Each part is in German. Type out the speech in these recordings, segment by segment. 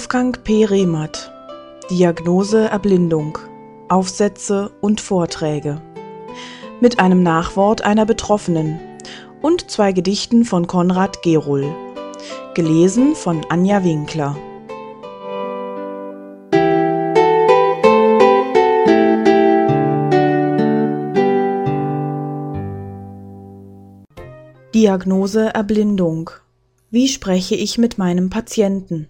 Wolfgang P. Rehmert Diagnose Erblindung Aufsätze und Vorträge mit einem Nachwort einer Betroffenen und zwei Gedichten von Konrad Gerohl. Gelesen von Anja Winkler. Diagnose Erblindung. Wie spreche ich mit meinem Patienten?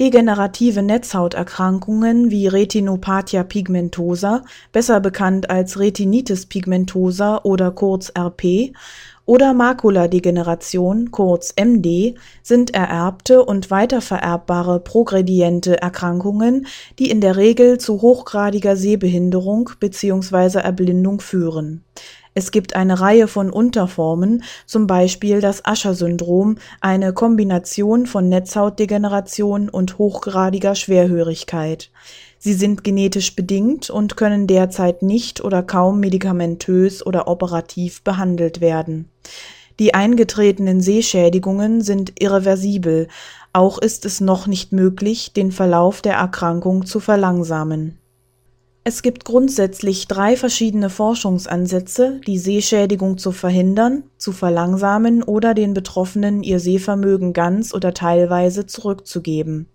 Degenerative Netzhauterkrankungen wie Retinopathia pigmentosa, besser bekannt als Retinitis pigmentosa oder kurz RP, oder Makuladegeneration, kurz MD, sind ererbte und weitervererbbare progrediente Erkrankungen, die in der Regel zu hochgradiger Sehbehinderung bzw. Erblindung führen es gibt eine Reihe von Unterformen, zum Beispiel das Usher-Syndrom, eine Kombination von Netzhautdegeneration und hochgradiger Schwerhörigkeit. Sie sind genetisch bedingt und können derzeit nicht oder kaum medikamentös oder operativ behandelt werden. Die eingetretenen Sehschädigungen sind irreversibel, auch ist es noch nicht möglich, den Verlauf der Erkrankung zu verlangsamen es gibt grundsätzlich drei verschiedene Forschungsansätze, die Sehschädigung zu verhindern, zu verlangsamen oder den Betroffenen ihr Sehvermögen ganz oder teilweise zurückzugeben.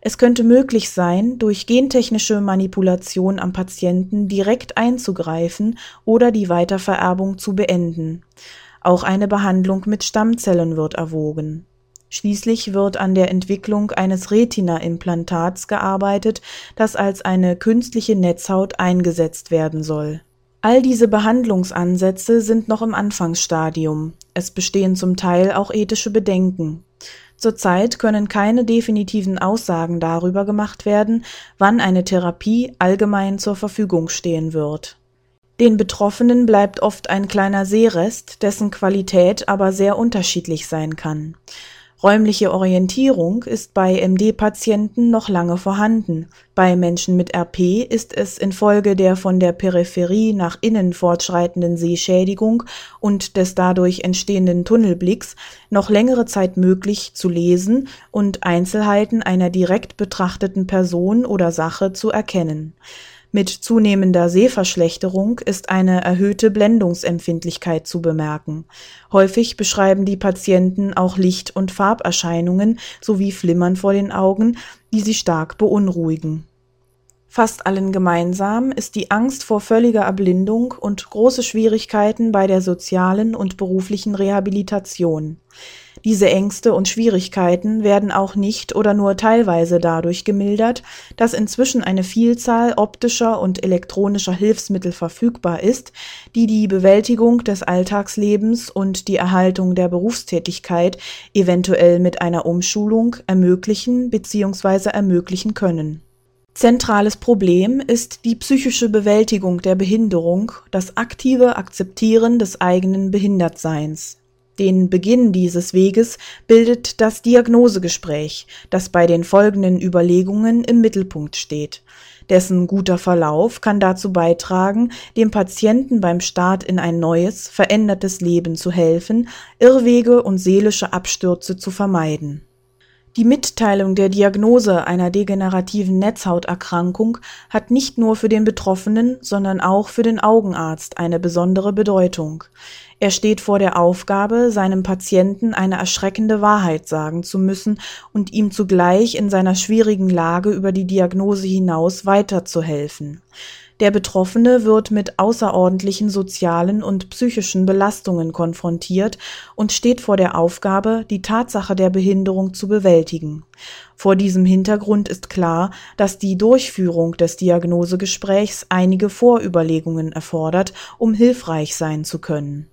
Es könnte möglich sein, durch gentechnische Manipulation am Patienten direkt einzugreifen oder die Weitervererbung zu beenden. Auch eine Behandlung mit Stammzellen wird erwogen Schließlich wird an der Entwicklung eines Retina-Implantats gearbeitet, das als eine künstliche Netzhaut eingesetzt werden soll. All diese Behandlungsansätze sind noch im Anfangsstadium. Es bestehen zum Teil auch ethische Bedenken. Zurzeit können keine definitiven Aussagen darüber gemacht werden, wann eine Therapie allgemein zur Verfügung stehen wird. Den Betroffenen bleibt oft ein kleiner Sehrest, dessen Qualität aber sehr unterschiedlich sein kann. Räumliche Orientierung ist bei MD-Patienten noch lange vorhanden, bei Menschen mit RP ist es infolge der von der Peripherie nach innen fortschreitenden Sehschädigung und des dadurch entstehenden Tunnelblicks noch längere Zeit möglich zu lesen und Einzelheiten einer direkt betrachteten Person oder Sache zu erkennen mit zunehmender Sehverschlechterung ist eine erhöhte Blendungsempfindlichkeit zu bemerken. Häufig beschreiben die Patienten auch Licht- und Farberscheinungen sowie Flimmern vor den Augen, die sie stark beunruhigen. Fast allen gemeinsam ist die Angst vor völliger Erblindung und große Schwierigkeiten bei der sozialen und beruflichen Rehabilitation. Diese Ängste und Schwierigkeiten werden auch nicht oder nur teilweise dadurch gemildert, dass inzwischen eine Vielzahl optischer und elektronischer Hilfsmittel verfügbar ist, die die Bewältigung des Alltagslebens und die Erhaltung der Berufstätigkeit eventuell mit einer Umschulung ermöglichen bzw. ermöglichen können. Zentrales Problem ist die psychische Bewältigung der Behinderung, das aktive Akzeptieren des eigenen Behindertseins. Den Beginn dieses Weges bildet das Diagnosegespräch, das bei den folgenden Überlegungen im Mittelpunkt steht. Dessen guter Verlauf kann dazu beitragen, dem Patienten beim Start in ein neues, verändertes Leben zu helfen, Irrwege und seelische Abstürze zu vermeiden. Die Mitteilung der Diagnose einer degenerativen Netzhauterkrankung hat nicht nur für den Betroffenen, sondern auch für den Augenarzt eine besondere Bedeutung. Er steht vor der Aufgabe, seinem Patienten eine erschreckende Wahrheit sagen zu müssen und ihm zugleich in seiner schwierigen Lage über die Diagnose hinaus weiterzuhelfen. Der Betroffene wird mit außerordentlichen sozialen und psychischen Belastungen konfrontiert und steht vor der Aufgabe, die Tatsache der Behinderung zu bewältigen. Vor diesem Hintergrund ist klar, dass die Durchführung des Diagnosegesprächs einige Vorüberlegungen erfordert, um hilfreich sein zu können.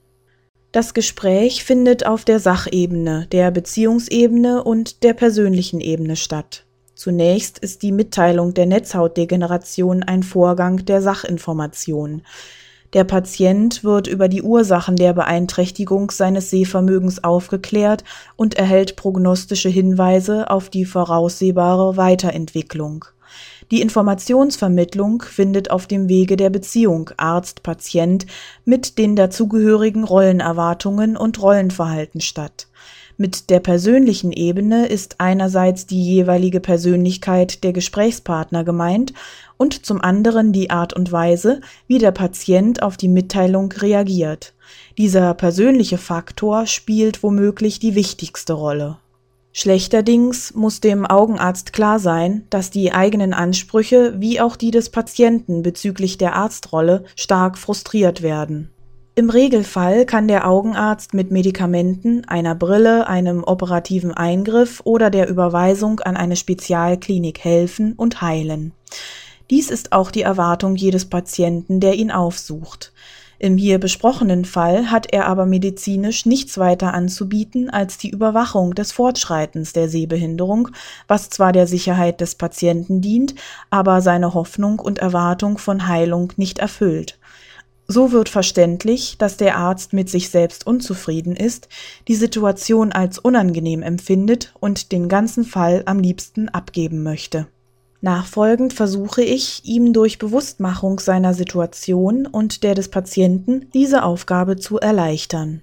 Das Gespräch findet auf der Sachebene, der Beziehungsebene und der persönlichen Ebene statt. Zunächst ist die Mitteilung der Netzhautdegeneration ein Vorgang der Sachinformation. Der Patient wird über die Ursachen der Beeinträchtigung seines Sehvermögens aufgeklärt und erhält prognostische Hinweise auf die voraussehbare Weiterentwicklung. Die Informationsvermittlung findet auf dem Wege der Beziehung Arzt-Patient mit den dazugehörigen Rollenerwartungen und Rollenverhalten statt. Mit der persönlichen Ebene ist einerseits die jeweilige Persönlichkeit der Gesprächspartner gemeint und zum anderen die Art und Weise, wie der Patient auf die Mitteilung reagiert. Dieser persönliche Faktor spielt womöglich die wichtigste Rolle. Schlechterdings muss dem Augenarzt klar sein, dass die eigenen Ansprüche wie auch die des Patienten bezüglich der Arztrolle stark frustriert werden im Regelfall kann der Augenarzt mit Medikamenten, einer Brille, einem operativen Eingriff oder der Überweisung an eine Spezialklinik helfen und heilen. Dies ist auch die Erwartung jedes Patienten, der ihn aufsucht. Im hier besprochenen Fall hat er aber medizinisch nichts weiter anzubieten als die Überwachung des Fortschreitens der Sehbehinderung, was zwar der Sicherheit des Patienten dient, aber seine Hoffnung und Erwartung von Heilung nicht erfüllt. So wird verständlich, dass der Arzt mit sich selbst unzufrieden ist, die Situation als unangenehm empfindet und den ganzen Fall am liebsten abgeben möchte. Nachfolgend versuche ich, ihm durch Bewusstmachung seiner Situation und der des Patienten diese Aufgabe zu erleichtern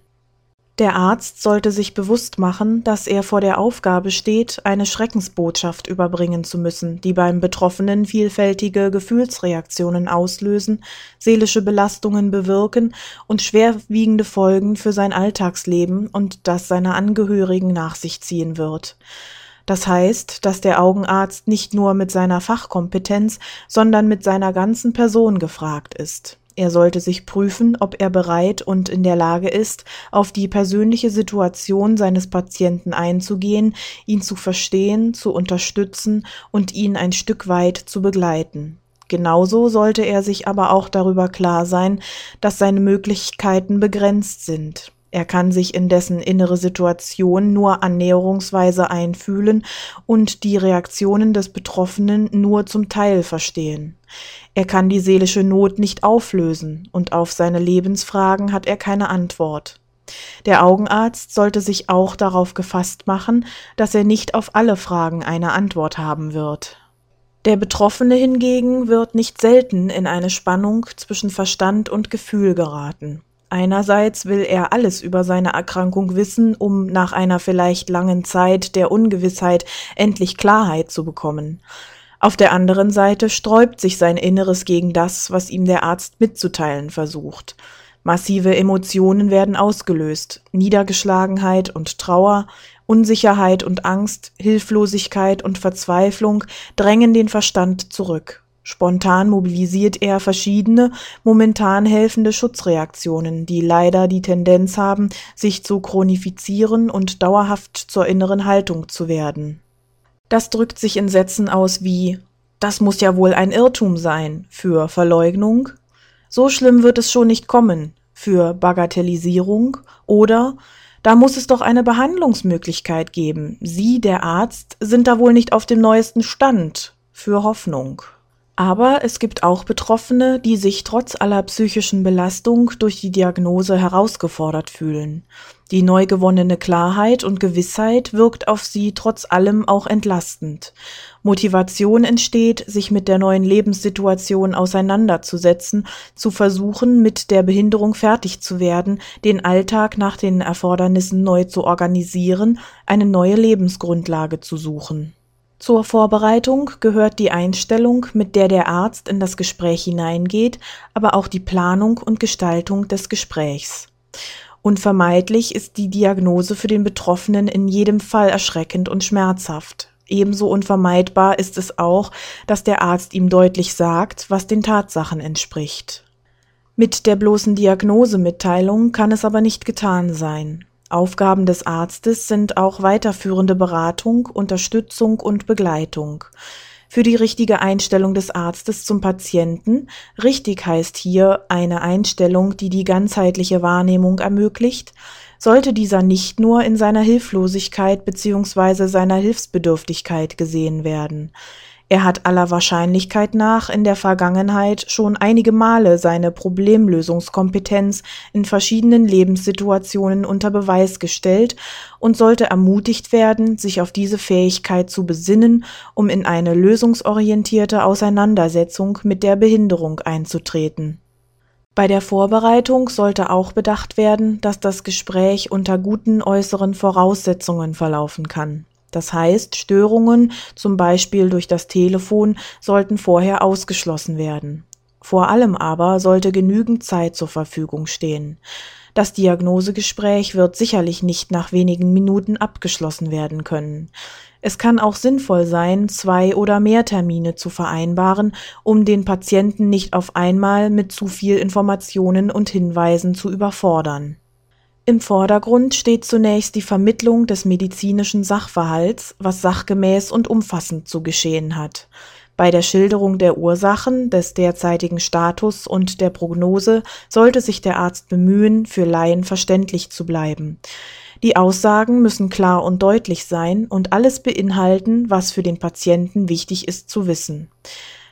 der Arzt sollte sich bewusst machen, dass er vor der Aufgabe steht, eine Schreckensbotschaft überbringen zu müssen, die beim Betroffenen vielfältige Gefühlsreaktionen auslösen, seelische Belastungen bewirken und schwerwiegende Folgen für sein Alltagsleben und das seiner Angehörigen nach sich ziehen wird. Das heißt, dass der Augenarzt nicht nur mit seiner Fachkompetenz, sondern mit seiner ganzen Person gefragt ist. Er sollte sich prüfen, ob er bereit und in der Lage ist, auf die persönliche Situation seines Patienten einzugehen, ihn zu verstehen, zu unterstützen und ihn ein Stück weit zu begleiten. Genauso sollte er sich aber auch darüber klar sein, dass seine Möglichkeiten begrenzt sind. Er kann sich in dessen innere Situation nur annäherungsweise einfühlen und die Reaktionen des Betroffenen nur zum Teil verstehen. Er kann die seelische Not nicht auflösen und auf seine Lebensfragen hat er keine Antwort. Der Augenarzt sollte sich auch darauf gefasst machen, dass er nicht auf alle Fragen eine Antwort haben wird. Der Betroffene hingegen wird nicht selten in eine Spannung zwischen Verstand und Gefühl geraten. Einerseits will er alles über seine Erkrankung wissen, um nach einer vielleicht langen Zeit der Ungewissheit endlich Klarheit zu bekommen. Auf der anderen Seite sträubt sich sein Inneres gegen das, was ihm der Arzt mitzuteilen versucht. Massive Emotionen werden ausgelöst, Niedergeschlagenheit und Trauer, Unsicherheit und Angst, Hilflosigkeit und Verzweiflung drängen den Verstand zurück. Spontan mobilisiert er verschiedene, momentan helfende Schutzreaktionen, die leider die Tendenz haben, sich zu chronifizieren und dauerhaft zur inneren Haltung zu werden. Das drückt sich in Sätzen aus wie Das muss ja wohl ein Irrtum sein für Verleugnung, so schlimm wird es schon nicht kommen für Bagatellisierung oder da muss es doch eine Behandlungsmöglichkeit geben. Sie, der Arzt, sind da wohl nicht auf dem neuesten Stand für Hoffnung. Aber es gibt auch Betroffene, die sich trotz aller psychischen Belastung durch die Diagnose herausgefordert fühlen. Die neu gewonnene Klarheit und Gewissheit wirkt auf sie trotz allem auch entlastend. Motivation entsteht, sich mit der neuen Lebenssituation auseinanderzusetzen, zu versuchen, mit der Behinderung fertig zu werden, den Alltag nach den Erfordernissen neu zu organisieren, eine neue Lebensgrundlage zu suchen. Zur Vorbereitung gehört die Einstellung, mit der der Arzt in das Gespräch hineingeht, aber auch die Planung und Gestaltung des Gesprächs. Unvermeidlich ist die Diagnose für den Betroffenen in jedem Fall erschreckend und schmerzhaft. Ebenso unvermeidbar ist es auch, dass der Arzt ihm deutlich sagt, was den Tatsachen entspricht. Mit der bloßen Diagnosemitteilung kann es aber nicht getan sein. Aufgaben des Arztes sind auch weiterführende Beratung, Unterstützung und Begleitung. Für die richtige Einstellung des Arztes zum Patienten, richtig heißt hier eine Einstellung, die die ganzheitliche Wahrnehmung ermöglicht, sollte dieser nicht nur in seiner Hilflosigkeit bzw. seiner Hilfsbedürftigkeit gesehen werden. Er hat aller Wahrscheinlichkeit nach in der Vergangenheit schon einige Male seine Problemlösungskompetenz in verschiedenen Lebenssituationen unter Beweis gestellt und sollte ermutigt werden, sich auf diese Fähigkeit zu besinnen, um in eine lösungsorientierte Auseinandersetzung mit der Behinderung einzutreten Bei der Vorbereitung sollte auch bedacht werden, dass das Gespräch unter guten äußeren Voraussetzungen verlaufen kann. Das heißt, Störungen, zum Beispiel durch das Telefon, sollten vorher ausgeschlossen werden. Vor allem aber sollte genügend Zeit zur Verfügung stehen. Das Diagnosegespräch wird sicherlich nicht nach wenigen Minuten abgeschlossen werden können. Es kann auch sinnvoll sein, zwei oder mehr Termine zu vereinbaren, um den Patienten nicht auf einmal mit zu viel Informationen und Hinweisen zu überfordern. Im Vordergrund steht zunächst die Vermittlung des medizinischen Sachverhalts, was sachgemäß und umfassend zu geschehen hat. Bei der Schilderung der Ursachen, des derzeitigen Status und der Prognose sollte sich der Arzt bemühen, für Laien verständlich zu bleiben. Die Aussagen müssen klar und deutlich sein und alles beinhalten, was für den Patienten wichtig ist zu wissen.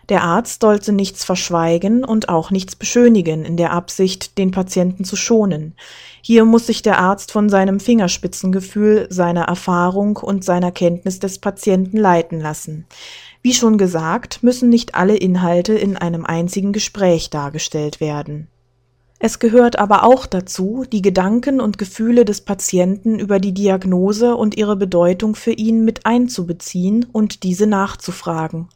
Der Arzt sollte nichts verschweigen und auch nichts beschönigen in der Absicht, den Patienten zu schonen. Hier muss sich der Arzt von seinem Fingerspitzengefühl, seiner Erfahrung und seiner Kenntnis des Patienten leiten lassen. Wie schon gesagt, müssen nicht alle Inhalte in einem einzigen Gespräch dargestellt werden. Es gehört aber auch dazu, die Gedanken und Gefühle des Patienten über die Diagnose und ihre Bedeutung für ihn mit einzubeziehen und diese nachzufragen.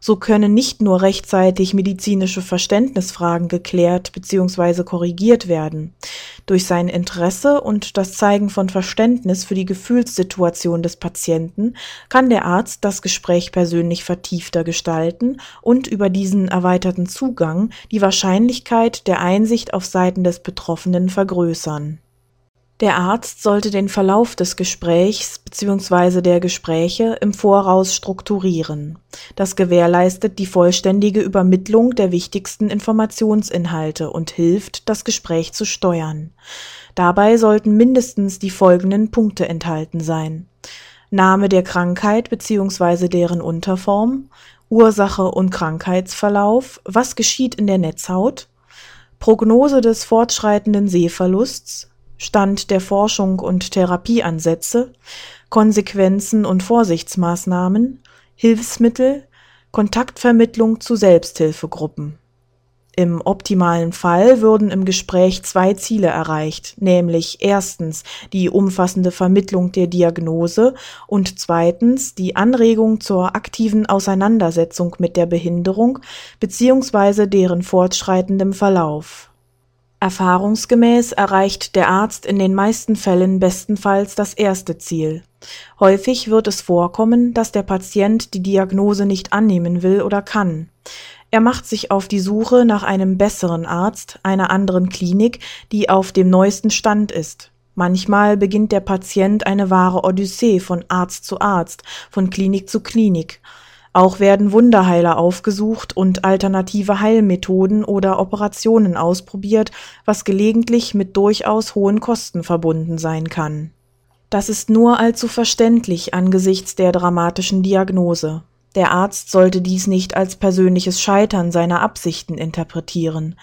So können nicht nur rechtzeitig medizinische Verständnisfragen geklärt bzw. korrigiert werden. Durch sein Interesse und das Zeigen von Verständnis für die Gefühlssituation des Patienten kann der Arzt das Gespräch persönlich vertiefter gestalten und über diesen erweiterten Zugang die Wahrscheinlichkeit der Einsicht auf Seiten des Betroffenen vergrößern. Der Arzt sollte den Verlauf des Gesprächs bzw. der Gespräche im Voraus strukturieren. Das gewährleistet die vollständige Übermittlung der wichtigsten Informationsinhalte und hilft, das Gespräch zu steuern. Dabei sollten mindestens die folgenden Punkte enthalten sein. Name der Krankheit bzw. deren Unterform, Ursache und Krankheitsverlauf, was geschieht in der Netzhaut, Prognose des fortschreitenden Sehverlusts, Stand der Forschung und Therapieansätze, Konsequenzen und Vorsichtsmaßnahmen, Hilfsmittel, Kontaktvermittlung zu Selbsthilfegruppen. Im optimalen Fall würden im Gespräch zwei Ziele erreicht, nämlich erstens die umfassende Vermittlung der Diagnose und zweitens die Anregung zur aktiven Auseinandersetzung mit der Behinderung bzw. deren fortschreitendem Verlauf Erfahrungsgemäß erreicht der Arzt in den meisten Fällen bestenfalls das erste Ziel. Häufig wird es vorkommen, dass der Patient die Diagnose nicht annehmen will oder kann. Er macht sich auf die Suche nach einem besseren Arzt, einer anderen Klinik, die auf dem neuesten Stand ist. Manchmal beginnt der Patient eine wahre Odyssee von Arzt zu Arzt, von Klinik zu Klinik. Auch werden Wunderheiler aufgesucht und alternative Heilmethoden oder Operationen ausprobiert, was gelegentlich mit durchaus hohen Kosten verbunden sein kann. Das ist nur allzu verständlich angesichts der dramatischen Diagnose. Der Arzt sollte dies nicht als persönliches Scheitern seiner Absichten interpretieren.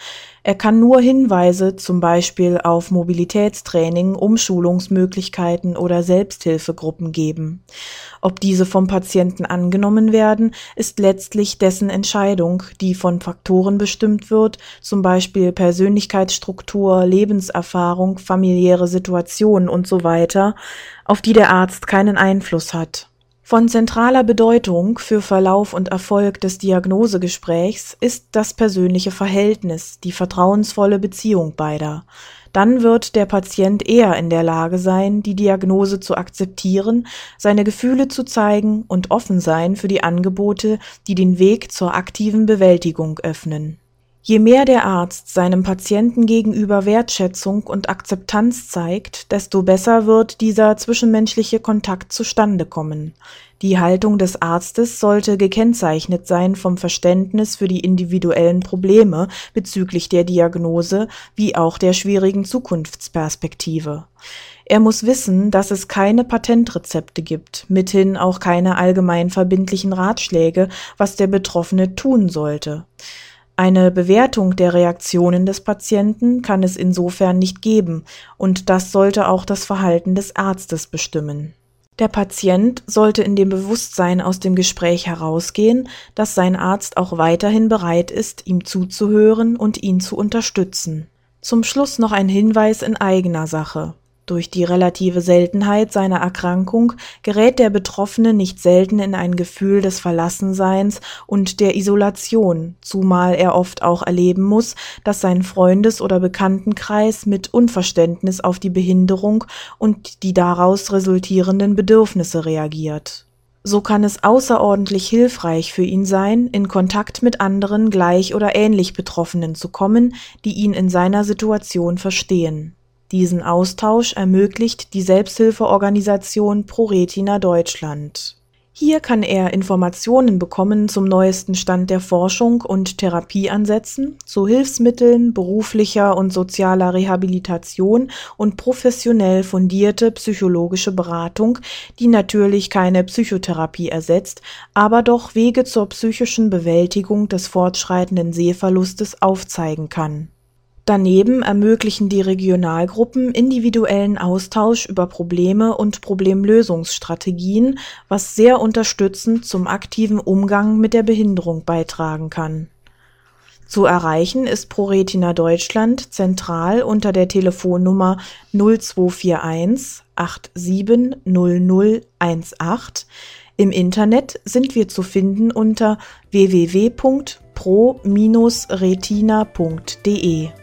Er kann nur Hinweise zum Beispiel auf Mobilitätstraining, Umschulungsmöglichkeiten oder Selbsthilfegruppen geben. Ob diese vom Patienten angenommen werden, ist letztlich dessen Entscheidung, die von Faktoren bestimmt wird, zum Beispiel Persönlichkeitsstruktur, Lebenserfahrung, familiäre Situation und so weiter, auf die der Arzt keinen Einfluss hat. Von zentraler Bedeutung für Verlauf und Erfolg des Diagnosegesprächs ist das persönliche Verhältnis, die vertrauensvolle Beziehung beider. Dann wird der Patient eher in der Lage sein, die Diagnose zu akzeptieren, seine Gefühle zu zeigen und offen sein für die Angebote, die den Weg zur aktiven Bewältigung öffnen Je mehr der Arzt seinem Patienten gegenüber Wertschätzung und Akzeptanz zeigt, desto besser wird dieser zwischenmenschliche Kontakt zustande kommen. Die Haltung des Arztes sollte gekennzeichnet sein vom Verständnis für die individuellen Probleme bezüglich der Diagnose wie auch der schwierigen Zukunftsperspektive. Er muss wissen, dass es keine Patentrezepte gibt, mithin auch keine allgemein verbindlichen Ratschläge, was der Betroffene tun sollte. Eine Bewertung der Reaktionen des Patienten kann es insofern nicht geben, und das sollte auch das Verhalten des Arztes bestimmen Der Patient sollte in dem Bewusstsein aus dem Gespräch herausgehen, dass sein Arzt auch weiterhin bereit ist, ihm zuzuhören und ihn zu unterstützen. Zum Schluss noch ein Hinweis in eigener Sache. Durch die relative Seltenheit seiner Erkrankung gerät der Betroffene nicht selten in ein Gefühl des Verlassenseins und der Isolation, zumal er oft auch erleben muss, dass sein Freundes- oder Bekanntenkreis mit Unverständnis auf die Behinderung und die daraus resultierenden Bedürfnisse reagiert. So kann es außerordentlich hilfreich für ihn sein, in Kontakt mit anderen gleich oder ähnlich Betroffenen zu kommen, die ihn in seiner Situation verstehen diesen Austausch ermöglicht die Selbsthilfeorganisation ProRetina Deutschland. Hier kann er Informationen bekommen zum neuesten Stand der Forschung und Therapieansätzen, zu Hilfsmitteln, beruflicher und sozialer Rehabilitation und professionell fundierte psychologische Beratung, die natürlich keine Psychotherapie ersetzt, aber doch Wege zur psychischen Bewältigung des fortschreitenden Sehverlustes aufzeigen kann Daneben ermöglichen die Regionalgruppen individuellen Austausch über Probleme und Problemlösungsstrategien, was sehr unterstützend zum aktiven Umgang mit der Behinderung beitragen kann. Zu erreichen ist ProRetina Deutschland zentral unter der Telefonnummer 0241 870018. Im Internet sind wir zu finden unter www.pro-retina.de.